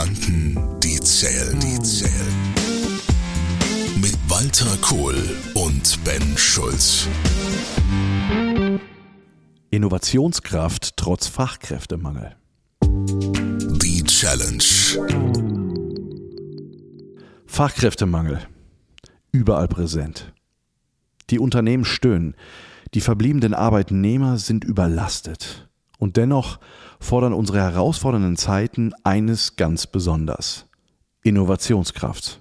Gedanken, die zählen, die zählen. Mit Walter Kohl und Ben Schulz. Innovationskraft trotz Fachkräftemangel. Die Challenge. Fachkräftemangel. Überall präsent. Die Unternehmen stöhnen. Die verbliebenen Arbeitnehmer sind überlastet. Und dennoch fordern unsere herausfordernden Zeiten eines ganz besonders. Innovationskraft.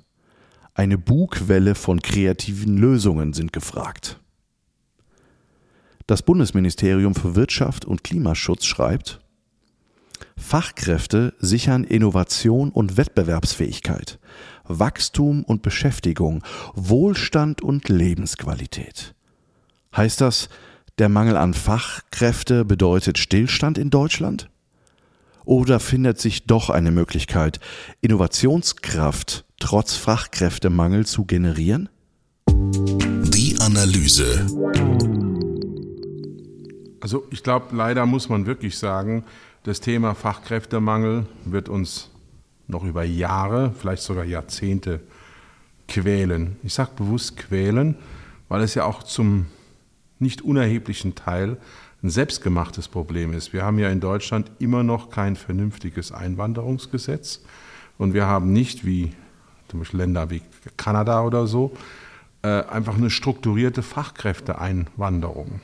Eine Bugwelle von kreativen Lösungen sind gefragt. Das Bundesministerium für Wirtschaft und Klimaschutz schreibt, Fachkräfte sichern Innovation und Wettbewerbsfähigkeit, Wachstum und Beschäftigung, Wohlstand und Lebensqualität. Heißt das, der Mangel an Fachkräfte bedeutet Stillstand in Deutschland? Oder findet sich doch eine Möglichkeit, Innovationskraft trotz Fachkräftemangel zu generieren? Die Analyse. Also ich glaube, leider muss man wirklich sagen, das Thema Fachkräftemangel wird uns noch über Jahre, vielleicht sogar Jahrzehnte quälen. Ich sage bewusst quälen, weil es ja auch zum nicht unerheblichen Teil ein selbstgemachtes Problem ist. Wir haben ja in Deutschland immer noch kein vernünftiges Einwanderungsgesetz und wir haben nicht wie zum Beispiel Länder wie Kanada oder so äh, einfach eine strukturierte Fachkräfteeinwanderung.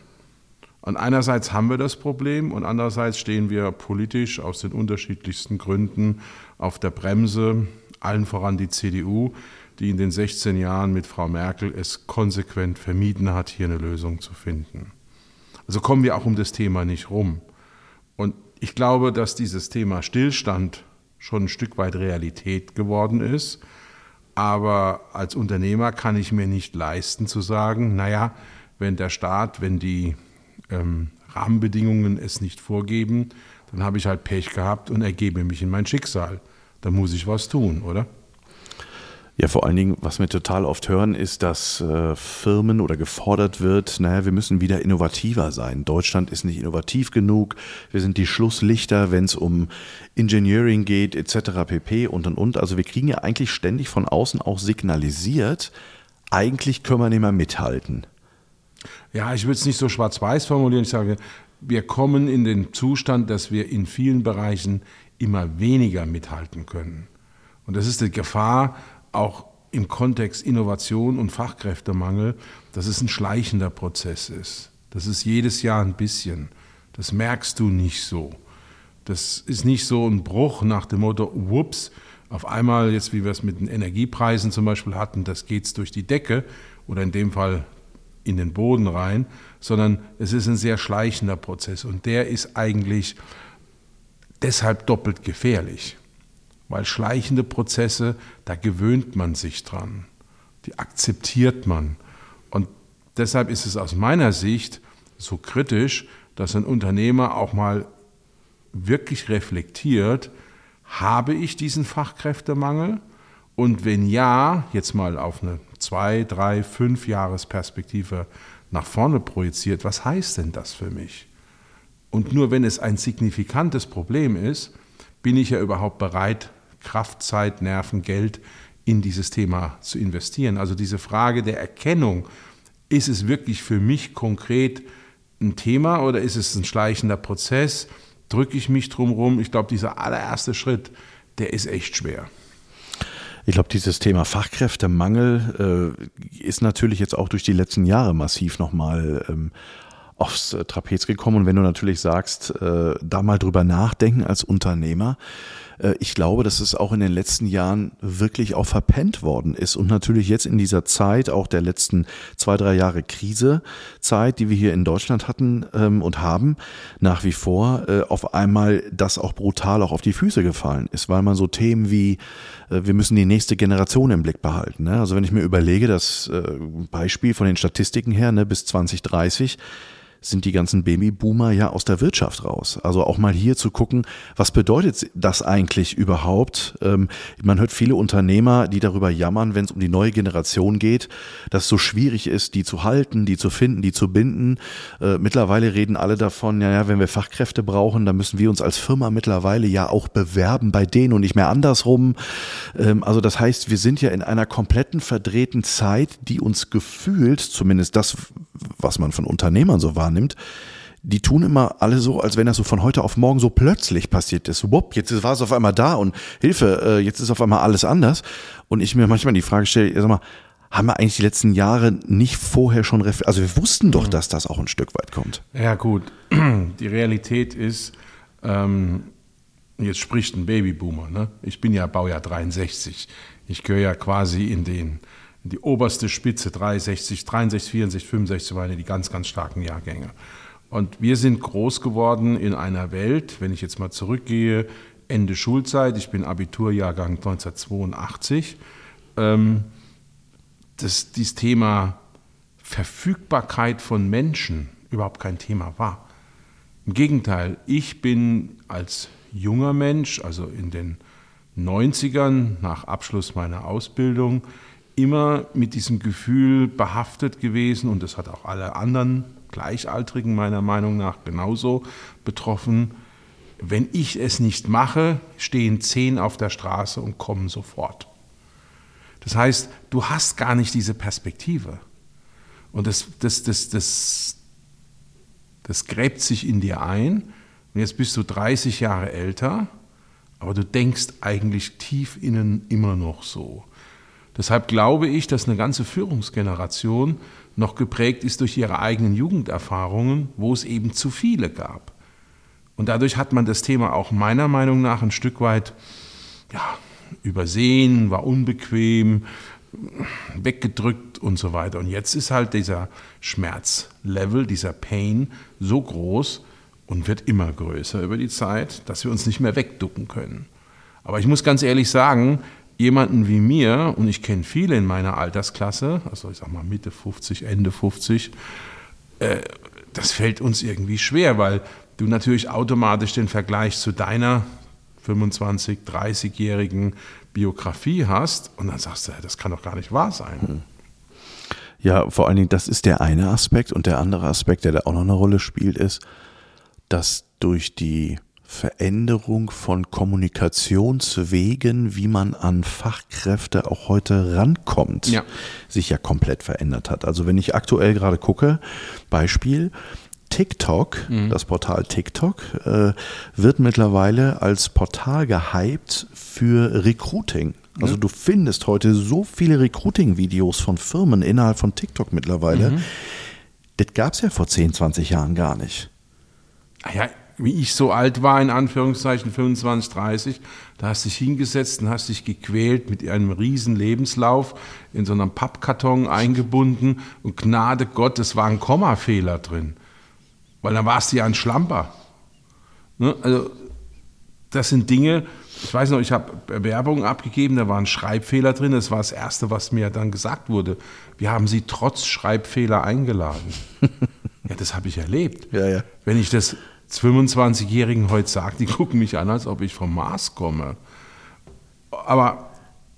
Und einerseits haben wir das Problem und andererseits stehen wir politisch aus den unterschiedlichsten Gründen auf der Bremse, allen voran die CDU, die in den 16 Jahren mit Frau Merkel es konsequent vermieden hat, hier eine Lösung zu finden. Also kommen wir auch um das Thema nicht rum. Und ich glaube, dass dieses Thema Stillstand schon ein Stück weit Realität geworden ist. Aber als Unternehmer kann ich mir nicht leisten zu sagen, naja, wenn der Staat, wenn die ähm, Rahmenbedingungen es nicht vorgeben, dann habe ich halt Pech gehabt und ergebe mich in mein Schicksal. Da muss ich was tun, oder? Ja, vor allen Dingen, was wir total oft hören, ist, dass äh, Firmen oder gefordert wird, naja, wir müssen wieder innovativer sein. Deutschland ist nicht innovativ genug. Wir sind die Schlusslichter, wenn es um Engineering geht, etc. pp. und und und. Also wir kriegen ja eigentlich ständig von außen auch signalisiert, eigentlich können wir nicht mehr mithalten. Ja, ich würde es nicht so schwarz-weiß formulieren. Ich sage, wir kommen in den Zustand, dass wir in vielen Bereichen immer weniger mithalten können. Und das ist die Gefahr, auch im Kontext Innovation und Fachkräftemangel, dass es ein schleichender Prozess ist. Das ist jedes Jahr ein bisschen. Das merkst du nicht so. Das ist nicht so ein Bruch nach dem Motto, whoops, auf einmal, jetzt wie wir es mit den Energiepreisen zum Beispiel hatten, das geht's durch die Decke oder in dem Fall in den Boden rein, sondern es ist ein sehr schleichender Prozess und der ist eigentlich deshalb doppelt gefährlich, weil schleichende Prozesse, da gewöhnt man sich dran, die akzeptiert man und deshalb ist es aus meiner Sicht so kritisch, dass ein Unternehmer auch mal wirklich reflektiert, habe ich diesen Fachkräftemangel? Und wenn ja, jetzt mal auf eine zwei, drei, fünf Jahresperspektive nach vorne projiziert, was heißt denn das für mich? Und nur wenn es ein signifikantes Problem ist, bin ich ja überhaupt bereit, Kraft, Zeit, Nerven, Geld in dieses Thema zu investieren. Also diese Frage der Erkennung, ist es wirklich für mich konkret ein Thema oder ist es ein schleichender Prozess? Drücke ich mich drum rum? Ich glaube, dieser allererste Schritt, der ist echt schwer. Ich glaube, dieses Thema Fachkräftemangel äh, ist natürlich jetzt auch durch die letzten Jahre massiv nochmal ähm, aufs äh, Trapez gekommen. Und wenn du natürlich sagst, äh, da mal drüber nachdenken als Unternehmer, ich glaube, dass es auch in den letzten Jahren wirklich auch verpennt worden ist und natürlich jetzt in dieser Zeit, auch der letzten zwei, drei Jahre Krisezeit, die wir hier in Deutschland hatten ähm, und haben, nach wie vor äh, auf einmal das auch brutal auch auf die Füße gefallen ist, weil man so Themen wie äh, wir müssen die nächste Generation im Blick behalten. Ne? Also wenn ich mir überlege, das Beispiel von den Statistiken her, ne, bis 2030 sind die ganzen Babyboomer ja aus der Wirtschaft raus. Also auch mal hier zu gucken, was bedeutet das eigentlich überhaupt? Ähm, man hört viele Unternehmer, die darüber jammern, wenn es um die neue Generation geht, dass es so schwierig ist, die zu halten, die zu finden, die zu binden. Äh, mittlerweile reden alle davon, ja, ja, wenn wir Fachkräfte brauchen, dann müssen wir uns als Firma mittlerweile ja auch bewerben bei denen und nicht mehr andersrum. Ähm, also das heißt, wir sind ja in einer kompletten verdrehten Zeit, die uns gefühlt, zumindest das, was man von Unternehmern so wahrnimmt, die tun immer alle so, als wenn das so von heute auf morgen so plötzlich passiert ist. Wupp, jetzt war es auf einmal da und Hilfe, äh, jetzt ist auf einmal alles anders. Und ich mir manchmal die Frage stelle, sag mal, haben wir eigentlich die letzten Jahre nicht vorher schon, also wir wussten doch, dass das auch ein Stück weit kommt. Ja gut, die Realität ist, ähm, jetzt spricht ein Babyboomer, ne? ich bin ja Baujahr 63, ich gehöre ja quasi in den die oberste Spitze, 63, 63, 64, 65 waren die ganz, ganz starken Jahrgänge. Und wir sind groß geworden in einer Welt, wenn ich jetzt mal zurückgehe, Ende Schulzeit, ich bin Abiturjahrgang 1982, ähm, dass dieses Thema Verfügbarkeit von Menschen überhaupt kein Thema war. Im Gegenteil, ich bin als junger Mensch, also in den 90ern nach Abschluss meiner Ausbildung, immer mit diesem Gefühl behaftet gewesen und das hat auch alle anderen Gleichaltrigen meiner Meinung nach genauso betroffen. Wenn ich es nicht mache, stehen zehn auf der Straße und kommen sofort. Das heißt, du hast gar nicht diese Perspektive. Und das, das, das, das, das gräbt sich in dir ein. Und jetzt bist du 30 Jahre älter, aber du denkst eigentlich tief innen immer noch so. Deshalb glaube ich, dass eine ganze Führungsgeneration noch geprägt ist durch ihre eigenen Jugenderfahrungen, wo es eben zu viele gab. Und dadurch hat man das Thema auch meiner Meinung nach ein Stück weit ja, übersehen, war unbequem, weggedrückt und so weiter. Und jetzt ist halt dieser Schmerzlevel, dieser Pain so groß und wird immer größer über die Zeit, dass wir uns nicht mehr wegducken können. Aber ich muss ganz ehrlich sagen, jemanden wie mir, und ich kenne viele in meiner Altersklasse, also ich sag mal Mitte 50, Ende 50, äh, das fällt uns irgendwie schwer, weil du natürlich automatisch den Vergleich zu deiner 25, 30-jährigen Biografie hast und dann sagst du, das kann doch gar nicht wahr sein. Hm. Ja, vor allen Dingen, das ist der eine Aspekt und der andere Aspekt, der da auch noch eine Rolle spielt, ist, dass durch die Veränderung von Kommunikationswegen, wie man an Fachkräfte auch heute rankommt, ja. sich ja komplett verändert hat. Also wenn ich aktuell gerade gucke, Beispiel, TikTok, mhm. das Portal TikTok, äh, wird mittlerweile als Portal gehypt für Recruiting. Also mhm. du findest heute so viele Recruiting-Videos von Firmen innerhalb von TikTok mittlerweile. Mhm. Das gab es ja vor 10, 20 Jahren gar nicht. Ah ja, wie ich so alt war, in Anführungszeichen 25, 30, da hast du dich hingesetzt und hast dich gequält mit einem riesen Lebenslauf in so einem Pappkarton eingebunden und Gnade Gott, es war ein Kommafehler drin, weil dann warst du ja ein Schlamper. Ne? Also das sind Dinge, ich weiß noch, ich habe Bewerbungen abgegeben, da war ein Schreibfehler drin, das war das Erste, was mir dann gesagt wurde. Wir haben Sie trotz Schreibfehler eingeladen. ja, das habe ich erlebt. Ja, ja. Wenn ich das 25-Jährigen heute sagt, die gucken mich an, als ob ich vom Mars komme. Aber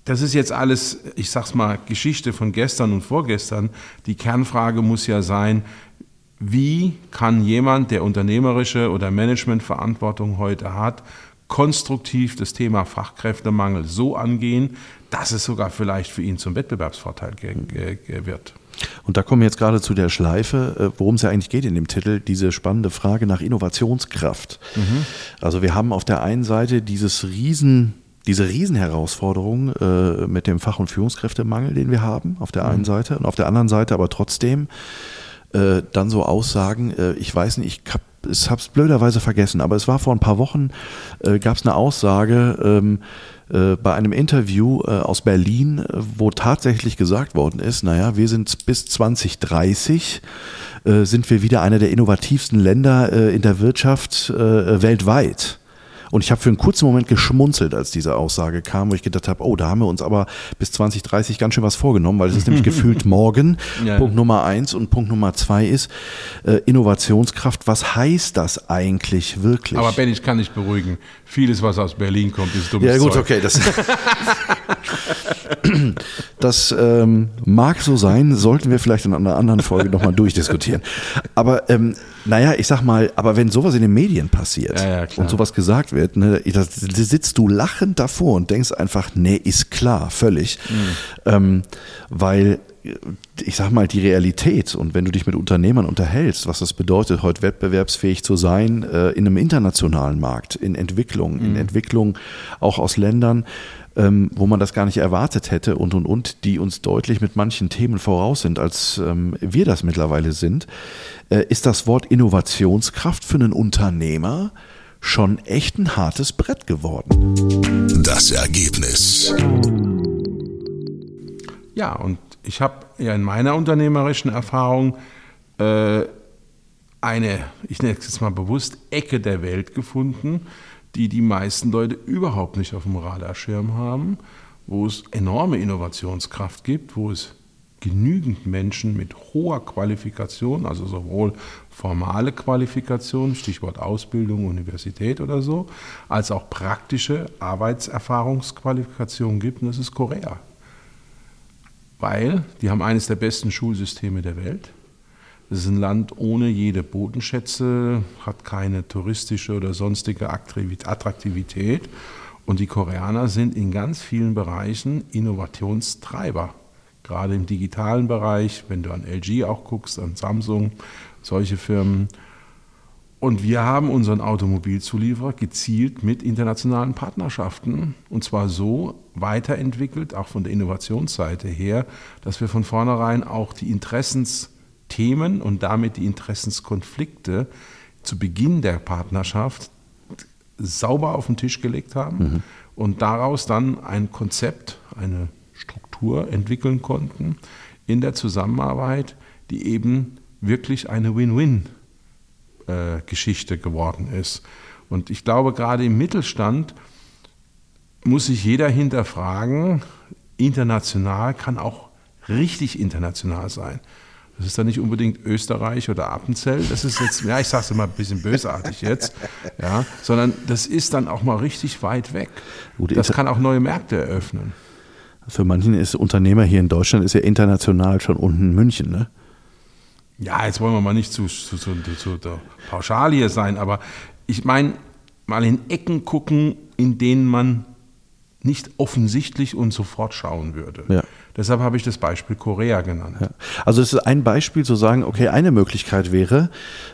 das ist jetzt alles, ich sag's mal, Geschichte von gestern und vorgestern. Die Kernfrage muss ja sein, wie kann jemand, der unternehmerische oder Managementverantwortung heute hat, konstruktiv das Thema Fachkräftemangel so angehen, dass es sogar vielleicht für ihn zum Wettbewerbsvorteil wird. Und da kommen wir jetzt gerade zu der Schleife, äh, worum es ja eigentlich geht in dem Titel, diese spannende Frage nach Innovationskraft. Mhm. Also wir haben auf der einen Seite dieses Riesen, diese Riesenherausforderung äh, mit dem Fach- und Führungskräftemangel, den wir haben, auf der einen mhm. Seite, und auf der anderen Seite aber trotzdem äh, dann so Aussagen, äh, ich weiß nicht, ich habe ich habe es blöderweise vergessen, aber es war vor ein paar Wochen, äh, gab es eine Aussage, ähm, äh, bei einem Interview äh, aus Berlin, äh, wo tatsächlich gesagt worden ist, naja, wir sind bis 2030 sind wir wieder einer der innovativsten Länder in der Wirtschaft weltweit. Und ich habe für einen kurzen Moment geschmunzelt, als diese Aussage kam, wo ich gedacht habe, oh, da haben wir uns aber bis 2030 ganz schön was vorgenommen, weil es ist nämlich gefühlt morgen. Ja. Punkt Nummer eins und Punkt Nummer zwei ist äh, Innovationskraft. Was heißt das eigentlich wirklich? Aber Ben, ich kann dich beruhigen. Vieles, was aus Berlin kommt, ist dummes Ja gut, Zeug. okay. Das, das ähm, mag so sein, sollten wir vielleicht in einer anderen Folge nochmal durchdiskutieren. Aber ähm, naja, ich sag mal, aber wenn sowas in den Medien passiert ja, ja, und sowas gesagt wird, ne, da sitzt du lachend davor und denkst einfach, nee, ist klar, völlig. Mhm. Ähm, weil ich sag mal, die Realität und wenn du dich mit Unternehmern unterhältst, was das bedeutet, heute wettbewerbsfähig zu sein äh, in einem internationalen Markt, in Entwicklung, mhm. in Entwicklung auch aus Ländern, ähm, wo man das gar nicht erwartet hätte und und und, die uns deutlich mit manchen Themen voraus sind, als ähm, wir das mittlerweile sind, äh, ist das Wort Innovationskraft für einen Unternehmer schon echt ein hartes Brett geworden. Das Ergebnis. Ja, und ich habe ja in meiner unternehmerischen Erfahrung äh, eine, ich nenne es jetzt mal bewusst, Ecke der Welt gefunden, die die meisten Leute überhaupt nicht auf dem Radarschirm haben, wo es enorme Innovationskraft gibt, wo es genügend Menschen mit hoher Qualifikation, also sowohl formale Qualifikation, Stichwort Ausbildung, Universität oder so, als auch praktische Arbeitserfahrungsqualifikation gibt, und das ist Korea. Weil die haben eines der besten Schulsysteme der Welt. Es ist ein Land ohne jede Bodenschätze, hat keine touristische oder sonstige Attraktivität. Und die Koreaner sind in ganz vielen Bereichen Innovationstreiber. Gerade im digitalen Bereich, wenn du an LG auch guckst, an Samsung, solche Firmen. Und wir haben unseren Automobilzulieferer gezielt mit internationalen Partnerschaften und zwar so weiterentwickelt, auch von der Innovationsseite her, dass wir von vornherein auch die Interessens Themen und damit die Interessenskonflikte zu Beginn der Partnerschaft sauber auf den Tisch gelegt haben mhm. und daraus dann ein Konzept, eine Struktur entwickeln konnten in der Zusammenarbeit, die eben wirklich eine Win-Win-Geschichte äh, geworden ist. Und ich glaube, gerade im Mittelstand muss sich jeder hinterfragen, international kann auch richtig international sein. Das ist dann nicht unbedingt Österreich oder Appenzell. Das ist jetzt, ja, ich sage es immer ein bisschen bösartig jetzt, ja, sondern das ist dann auch mal richtig weit weg. Das kann auch neue Märkte eröffnen. Für manchen ist Unternehmer hier in Deutschland ist ja international schon unten München, ne? Ja, jetzt wollen wir mal nicht zu, zu, zu, zu pauschal hier sein, aber ich meine, mal in Ecken gucken, in denen man nicht offensichtlich und sofort schauen würde. Ja. Deshalb habe ich das Beispiel Korea genannt. Ja. Also es ist ein Beispiel zu sagen, okay, eine Möglichkeit wäre,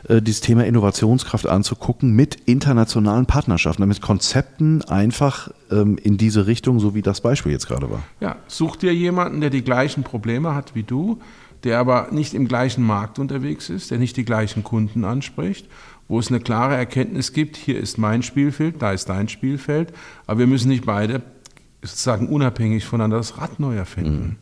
äh, dieses Thema Innovationskraft anzugucken mit internationalen Partnerschaften, mit Konzepten einfach ähm, in diese Richtung, so wie das Beispiel jetzt gerade war. Ja, such dir jemanden, der die gleichen Probleme hat wie du, der aber nicht im gleichen Markt unterwegs ist, der nicht die gleichen Kunden anspricht wo es eine klare Erkenntnis gibt, hier ist mein Spielfeld, da ist dein Spielfeld, aber wir müssen nicht beide sozusagen unabhängig voneinander das Rad neu erfinden. Mhm.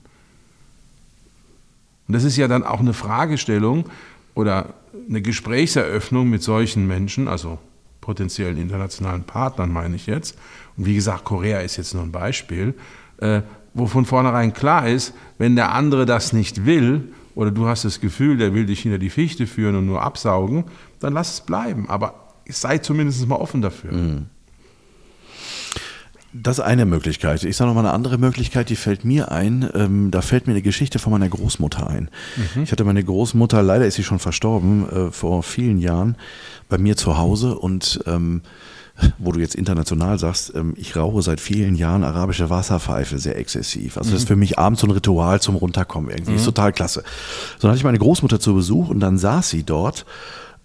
Und das ist ja dann auch eine Fragestellung oder eine Gesprächseröffnung mit solchen Menschen, also potenziellen internationalen Partnern meine ich jetzt. Und wie gesagt, Korea ist jetzt nur ein Beispiel, äh, wo von vornherein klar ist, wenn der andere das nicht will oder du hast das Gefühl, der will dich hinter die Fichte führen und nur absaugen, dann lass es bleiben. Aber sei zumindest mal offen dafür. Mhm. Das ist eine Möglichkeit. Ich sage noch mal eine andere Möglichkeit, die fällt mir ein. Ähm, da fällt mir eine Geschichte von meiner Großmutter ein. Mhm. Ich hatte meine Großmutter, leider ist sie schon verstorben, äh, vor vielen Jahren bei mir zu Hause und ähm, wo du jetzt international sagst, ähm, ich rauche seit vielen Jahren arabische Wasserpfeife sehr exzessiv. Also mhm. das ist für mich abends so ein Ritual zum Runterkommen irgendwie. Mhm. Ist total klasse. So dann hatte ich meine Großmutter zu Besuch und dann saß sie dort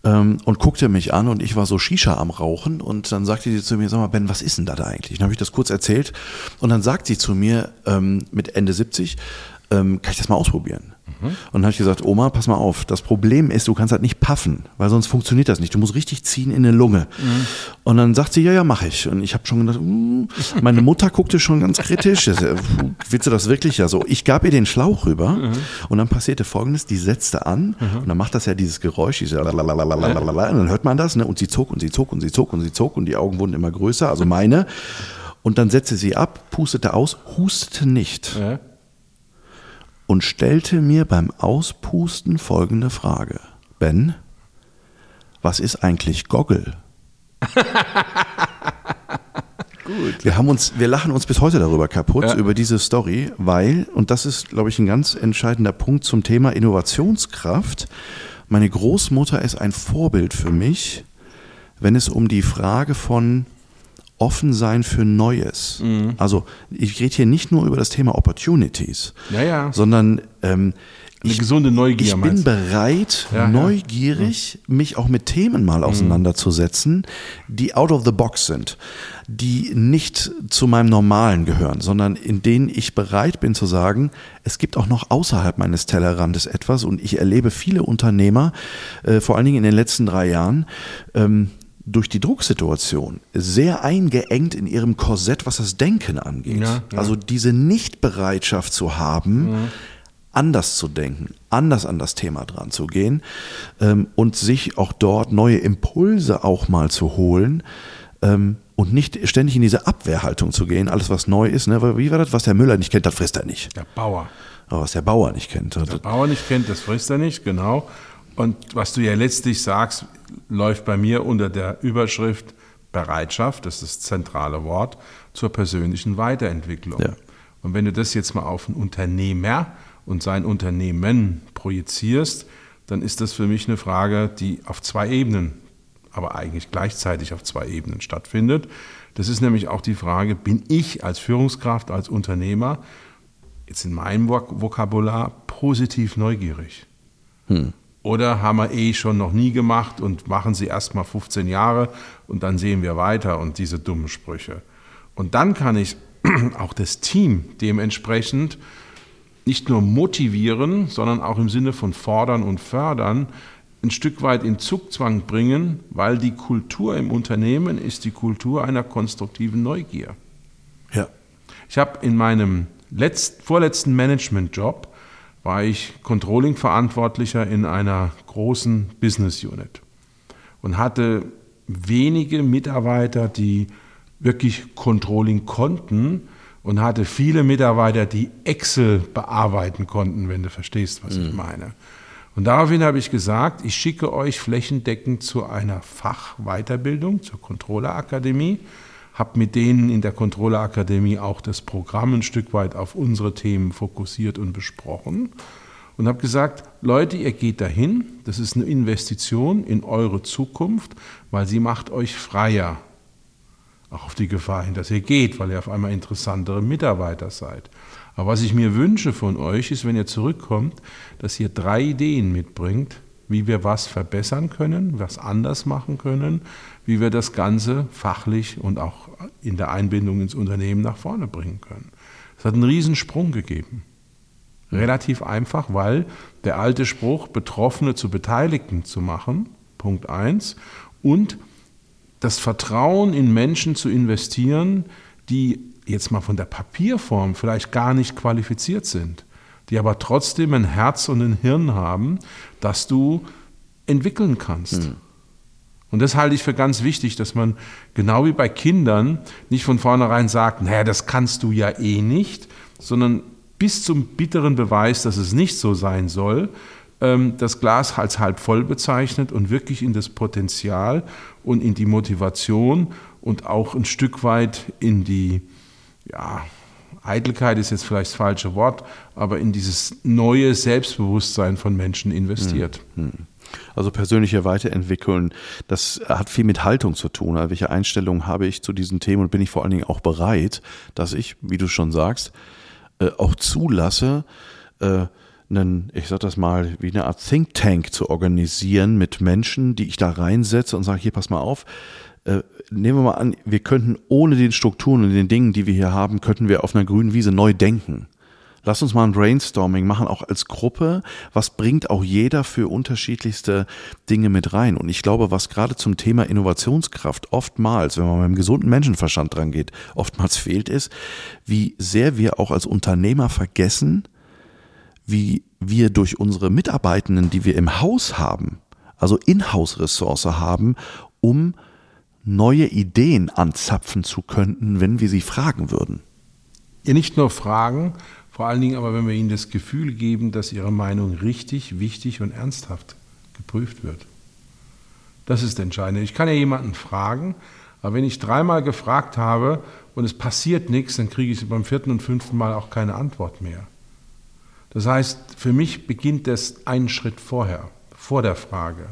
ähm, und guckte mich an und ich war so Shisha am Rauchen und dann sagte sie zu mir, sag mal Ben, was ist denn da, da eigentlich? Dann habe ich das kurz erzählt und dann sagt sie zu mir ähm, mit Ende 70, ähm, kann ich das mal ausprobieren? Und dann habe ich gesagt, Oma, pass mal auf, das Problem ist, du kannst halt nicht paffen, weil sonst funktioniert das nicht. Du musst richtig ziehen in eine Lunge. Mhm. Und dann sagt sie, ja, ja, mache ich. Und ich habe schon gedacht, uh, meine Mutter guckte schon ganz kritisch. Willst du das wirklich? Ja, so. Ich gab ihr den Schlauch rüber mhm. und dann passierte folgendes, die setzte an mhm. und dann macht das ja dieses Geräusch, diese und dann hört man das ne? und sie zog und sie zog und sie zog und sie zog und die Augen wurden immer größer, also meine. Und dann setzte sie ab, pustete aus, hustete nicht. Ja und stellte mir beim Auspusten folgende Frage. Ben, was ist eigentlich Goggle? Gut. Wir haben uns, wir lachen uns bis heute darüber kaputt, ja. über diese Story, weil, und das ist, glaube ich, ein ganz entscheidender Punkt zum Thema Innovationskraft. Meine Großmutter ist ein Vorbild für mich, wenn es um die Frage von offen sein für Neues. Mhm. Also ich rede hier nicht nur über das Thema Opportunities, ja, ja. sondern ähm, eine ich, gesunde Neugier. Ich bin bereit, ja, neugierig, ja. mich auch mit Themen mal mhm. auseinanderzusetzen, die out of the box sind, die nicht zu meinem Normalen gehören, sondern in denen ich bereit bin zu sagen, es gibt auch noch außerhalb meines Tellerrandes etwas und ich erlebe viele Unternehmer, äh, vor allen Dingen in den letzten drei Jahren, ähm, durch die Drucksituation sehr eingeengt in ihrem Korsett, was das Denken angeht. Ja, ja. Also diese Nichtbereitschaft zu haben, ja. anders zu denken, anders an das Thema dran zu gehen ähm, und sich auch dort neue Impulse auch mal zu holen. Ähm, und nicht ständig in diese Abwehrhaltung zu gehen, alles was neu ist. Ne? Wie war das? Was der Müller nicht kennt, das frisst er nicht. Der Bauer. Aber was der Bauer nicht kennt. Was der Bauer nicht kennt, das frisst er nicht, genau. Und was du ja letztlich sagst, läuft bei mir unter der Überschrift Bereitschaft, das ist das zentrale Wort, zur persönlichen Weiterentwicklung. Ja. Und wenn du das jetzt mal auf einen Unternehmer und sein Unternehmen projizierst, dann ist das für mich eine Frage, die auf zwei Ebenen, aber eigentlich gleichzeitig auf zwei Ebenen stattfindet. Das ist nämlich auch die Frage, bin ich als Führungskraft, als Unternehmer, jetzt in meinem Vokabular, positiv neugierig? Hm. Oder haben wir eh schon noch nie gemacht und machen sie erst mal 15 Jahre und dann sehen wir weiter und diese dummen Sprüche. Und dann kann ich auch das Team dementsprechend nicht nur motivieren, sondern auch im Sinne von fordern und fördern, ein Stück weit in Zugzwang bringen, weil die Kultur im Unternehmen ist die Kultur einer konstruktiven Neugier. Ja. Ich habe in meinem letzt, vorletzten Management-Job war ich Controlling-Verantwortlicher in einer großen Business Unit und hatte wenige Mitarbeiter, die wirklich Controlling konnten und hatte viele Mitarbeiter, die Excel bearbeiten konnten, wenn du verstehst, was mhm. ich meine. Und daraufhin habe ich gesagt, ich schicke euch flächendeckend zu einer Fachweiterbildung, zur Controllerakademie habe mit denen in der Controller auch das Programm ein Stück weit auf unsere Themen fokussiert und besprochen und habe gesagt, Leute, ihr geht dahin, das ist eine Investition in eure Zukunft, weil sie macht euch freier. Auch auf die Gefahr hin, dass ihr geht, weil ihr auf einmal interessantere Mitarbeiter seid. Aber was ich mir wünsche von euch ist, wenn ihr zurückkommt, dass ihr drei Ideen mitbringt, wie wir was verbessern können, was anders machen können, wie wir das Ganze fachlich und auch in der Einbindung ins Unternehmen nach vorne bringen können. Es hat einen Riesensprung gegeben. Relativ einfach, weil der alte Spruch, Betroffene zu Beteiligten zu machen, Punkt 1, und das Vertrauen in Menschen zu investieren, die jetzt mal von der Papierform vielleicht gar nicht qualifiziert sind, die aber trotzdem ein Herz und ein Hirn haben, das du entwickeln kannst. Mhm. Und das halte ich für ganz wichtig, dass man genau wie bei Kindern nicht von vornherein sagt, naja, das kannst du ja eh nicht, sondern bis zum bitteren Beweis, dass es nicht so sein soll, ähm, das Glas als halb voll bezeichnet und wirklich in das Potenzial und in die Motivation und auch ein Stück weit in die, ja, Eitelkeit ist jetzt vielleicht das falsche Wort, aber in dieses neue Selbstbewusstsein von Menschen investiert. Hm, hm. Also persönliche Weiterentwickeln, das hat viel mit Haltung zu tun. Also welche Einstellung habe ich zu diesen Themen und bin ich vor allen Dingen auch bereit, dass ich, wie du schon sagst, äh, auch zulasse, äh, einen, ich sag das mal, wie eine Art Think Tank zu organisieren mit Menschen, die ich da reinsetze und sage, hier, pass mal auf, äh, nehmen wir mal an, wir könnten ohne den Strukturen und den Dingen, die wir hier haben, könnten wir auf einer grünen Wiese neu denken. Lass uns mal ein Brainstorming machen, auch als Gruppe. Was bringt auch jeder für unterschiedlichste Dinge mit rein? Und ich glaube, was gerade zum Thema Innovationskraft oftmals, wenn man mit einem gesunden Menschenverstand dran geht, oftmals fehlt, ist, wie sehr wir auch als Unternehmer vergessen, wie wir durch unsere Mitarbeitenden, die wir im Haus haben, also Inhouse-Ressource haben, um neue Ideen anzapfen zu könnten, wenn wir sie fragen würden. Ihr nicht nur fragen, vor allen Dingen aber, wenn wir ihnen das Gefühl geben, dass ihre Meinung richtig, wichtig und ernsthaft geprüft wird. Das ist entscheidend. Ich kann ja jemanden fragen, aber wenn ich dreimal gefragt habe und es passiert nichts, dann kriege ich beim vierten und fünften Mal auch keine Antwort mehr. Das heißt, für mich beginnt das einen Schritt vorher, vor der Frage.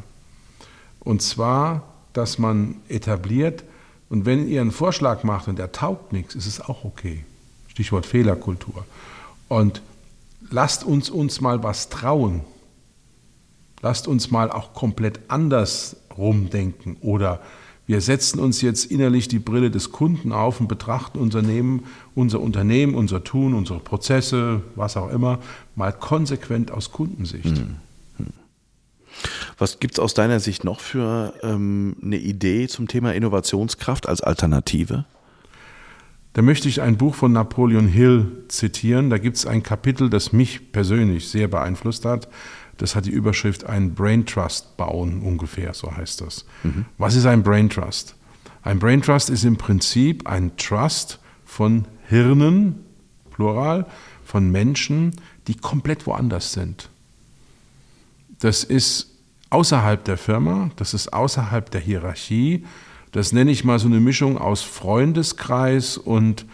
Und zwar, dass man etabliert, und wenn ihr einen Vorschlag macht und der taugt nichts, ist es auch okay. Stichwort Fehlerkultur. Und lasst uns uns mal was trauen. Lasst uns mal auch komplett anders rumdenken. Oder wir setzen uns jetzt innerlich die Brille des Kunden auf und betrachten unser Unternehmen, unser Unternehmen, unser Tun, unsere Prozesse, was auch immer, mal konsequent aus Kundensicht. Hm. hm. Was gibt es aus deiner Sicht noch für ähm, eine Idee zum Thema Innovationskraft als Alternative? Da möchte ich ein Buch von Napoleon Hill zitieren. Da gibt es ein Kapitel, das mich persönlich sehr beeinflusst hat. Das hat die Überschrift Ein Brain Trust bauen, ungefähr, so heißt das. Mhm. Was ist ein Brain Trust? Ein Brain Trust ist im Prinzip ein Trust von Hirnen, plural, von Menschen, die komplett woanders sind. Das ist außerhalb der Firma, das ist außerhalb der Hierarchie, das nenne ich mal so eine Mischung aus Freundeskreis und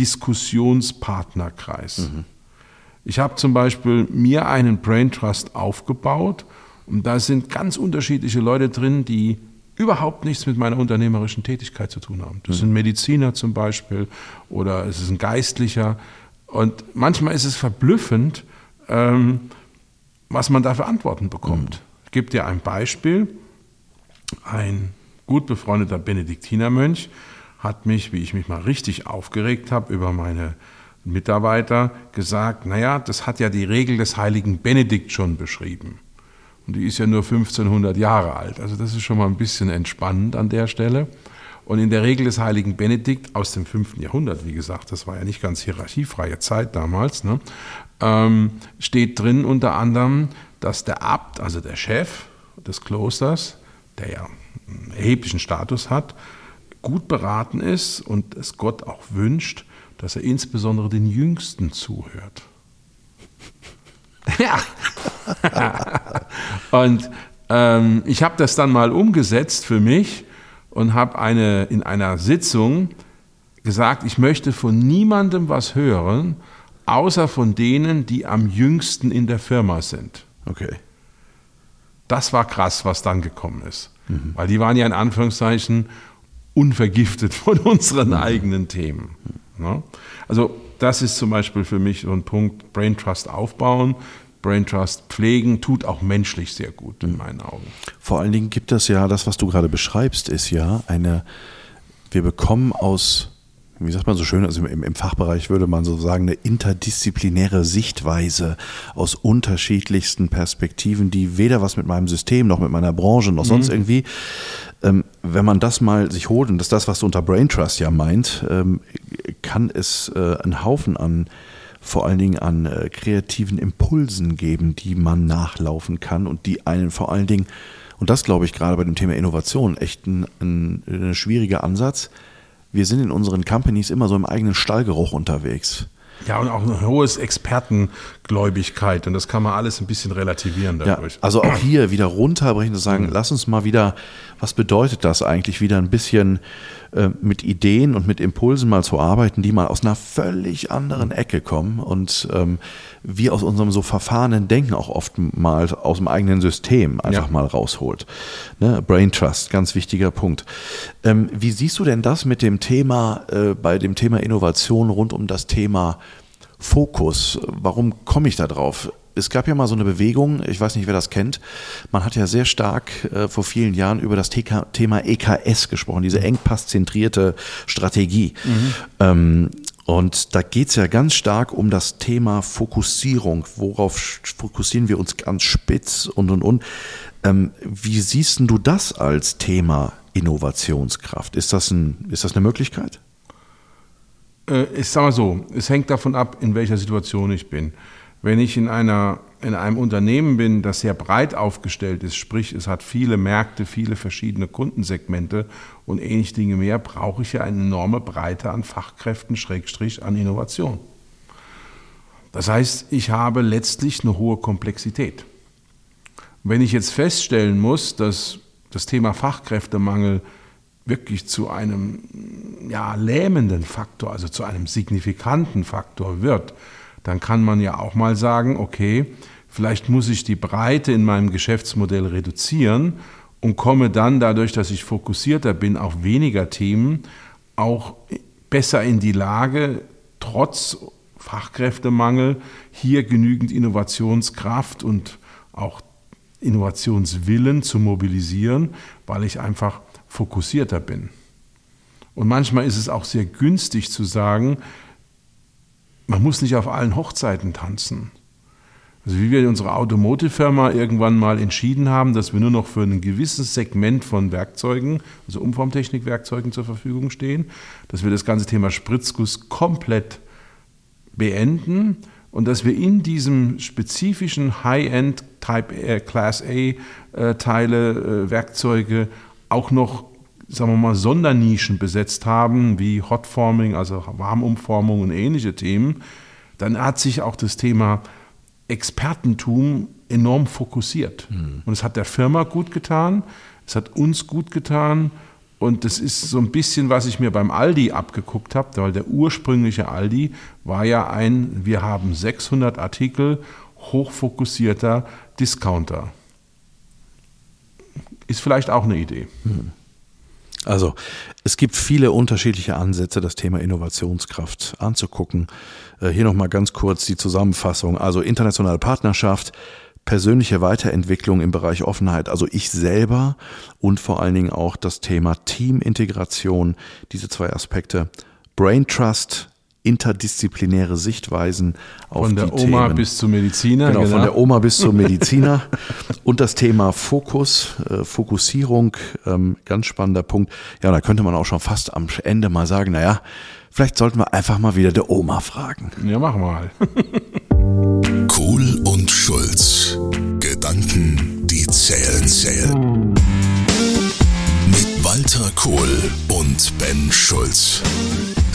Diskussionspartnerkreis. Mhm. Ich habe zum Beispiel mir einen Brain Trust aufgebaut und da sind ganz unterschiedliche Leute drin, die überhaupt nichts mit meiner unternehmerischen Tätigkeit zu tun haben. Das mhm. sind Mediziner zum Beispiel oder es ist ein Geistlicher. Und manchmal ist es verblüffend, ähm, was man da für Antworten bekommt. Mhm. Ich gebe dir ein Beispiel. Ein gut befreundeter Benediktinermönch hat mich, wie ich mich mal richtig aufgeregt habe über meine Mitarbeiter, gesagt, naja, das hat ja die Regel des heiligen Benedikt schon beschrieben. Und die ist ja nur 1500 Jahre alt. Also das ist schon mal ein bisschen entspannend an der Stelle. Und in der Regel des heiligen Benedikt aus dem 5. Jahrhundert, wie gesagt, das war ja nicht ganz hierarchiefreie Zeit damals, ne, ähm, steht drin unter anderem, dass der Abt, also der Chef des Klosters, der ja einen erheblichen Status hat, gut beraten ist und es Gott auch wünscht, dass er insbesondere den Jüngsten zuhört. ja. und ähm, ich habe das dann mal umgesetzt für mich und habe eine, in einer Sitzung gesagt, ich möchte von niemandem was hören, außer von denen, die am jüngsten in der Firma sind. Okay. Das war krass, was dann gekommen ist. Mhm. Weil die waren ja in Anführungszeichen unvergiftet von unseren mhm. eigenen Themen. Ne? Also das ist zum Beispiel für mich so ein Punkt, Brain Trust aufbauen, Brain Trust pflegen, tut auch menschlich sehr gut in mhm. meinen Augen. Vor allen Dingen gibt es ja, das, was du gerade beschreibst, ist ja eine, wir bekommen aus wie sagt man so schön, also im, im, Fachbereich würde man so sagen, eine interdisziplinäre Sichtweise aus unterschiedlichsten Perspektiven, die weder was mit meinem System noch mit meiner Branche noch sonst mhm. irgendwie, ähm, wenn man das mal sich holt, und das ist das, was du unter Brain Trust ja meint, ähm, kann es äh, einen Haufen an vor allen Dingen an äh, kreativen Impulsen geben, die man nachlaufen kann und die einen vor allen Dingen, und das glaube ich gerade bei dem Thema Innovation, echt ein, ein, ein schwieriger Ansatz, wir sind in unseren Companies immer so im eigenen Stallgeruch unterwegs. Ja, und auch eine hohe Expertengläubigkeit. Und das kann man alles ein bisschen relativieren dadurch. Ja, also auch hier wieder runterbrechen und sagen, mhm. lass uns mal wieder, was bedeutet das eigentlich, wieder ein bisschen äh, mit Ideen und mit Impulsen mal zu arbeiten, die mal aus einer völlig anderen Ecke kommen und ähm, wir aus unserem so verfahrenen Denken auch oft mal aus dem eigenen System einfach ja. mal rausholt. Ne? Brain Trust, ganz wichtiger Punkt. Ähm, wie siehst du denn das mit dem Thema, äh, bei dem Thema Innovation rund um das Thema Fokus? Warum komme ich da drauf? Es gab ja mal so eine Bewegung, ich weiß nicht, wer das kennt. Man hat ja sehr stark äh, vor vielen Jahren über das TK, Thema EKS gesprochen, diese engpasszentrierte Strategie. Mhm. Ähm, Und da geht es ja ganz stark um das Thema Fokussierung. Worauf fokussieren wir uns ganz spitz und und und. Ähm, wie siehst du das als Thema Innovationskraft? Ist das, ein, ist das eine Möglichkeit? Äh, ich sage mal so, es hängt davon ab, in welcher Situation ich bin. Wenn ich in, einer, in einem Unternehmen bin, das sehr breit aufgestellt ist, sprich es hat viele Märkte, viele verschiedene Kundensegmente und ähnliche Dinge mehr, brauche ich ja eine enorme Breite an Fachkräften, Schrägstrich an Innovation. Das heißt, ich habe letztlich eine hohe Komplexität. Wenn ich jetzt feststellen muss, dass das Thema Fachkräftemangel wirklich zu einem ja, lähmenden Faktor, also zu einem signifikanten Faktor wird, dann kann man ja auch mal sagen, okay, vielleicht muss ich die Breite in meinem Geschäftsmodell reduzieren und komme dann dadurch, dass ich fokussierter bin auf weniger Themen, auch besser in die Lage, trotz Fachkräftemangel hier genügend Innovationskraft und auch Innovationswillen zu mobilisieren, weil ich einfach fokussierter bin. Und manchmal ist es auch sehr günstig zu sagen, man muss nicht auf allen Hochzeiten tanzen. Also wie wir in unserer Automotive-Firma irgendwann mal entschieden haben, dass wir nur noch für ein gewisses Segment von Werkzeugen, also Umformtechnikwerkzeugen zur Verfügung stehen, dass wir das ganze Thema Spritzguss komplett beenden und dass wir in diesem spezifischen High-End Type Class A äh, Teile, äh, Werkzeuge auch noch sagen wir mal, Sondernischen besetzt haben, wie Hotforming, also Warmumformung und ähnliche Themen, dann hat sich auch das Thema Expertentum enorm fokussiert. Mhm. Und es hat der Firma gut getan, es hat uns gut getan. Und das ist so ein bisschen, was ich mir beim Aldi abgeguckt habe, weil der ursprüngliche Aldi war ja ein, wir haben 600 Artikel, hochfokussierter Discounter. Ist vielleicht auch eine Idee. Mhm. Also es gibt viele unterschiedliche Ansätze, das Thema Innovationskraft anzugucken. Äh, hier nochmal ganz kurz die Zusammenfassung. Also internationale Partnerschaft, persönliche Weiterentwicklung im Bereich Offenheit, also ich selber und vor allen Dingen auch das Thema Teamintegration, diese zwei Aspekte. Brain Trust, interdisziplinäre Sichtweisen auf Von der Oma Themen. bis zum Mediziner. Genau, genau, von der Oma bis zum Mediziner. und das Thema Fokus, äh, Fokussierung, ähm, ganz spannender Punkt. Ja, da könnte man auch schon fast am Ende mal sagen, naja, vielleicht sollten wir einfach mal wieder der Oma fragen. Ja, mach mal. Kohl und Schulz. Gedanken, die zählen, zählen. Mit Walter Kohl und Ben Schulz.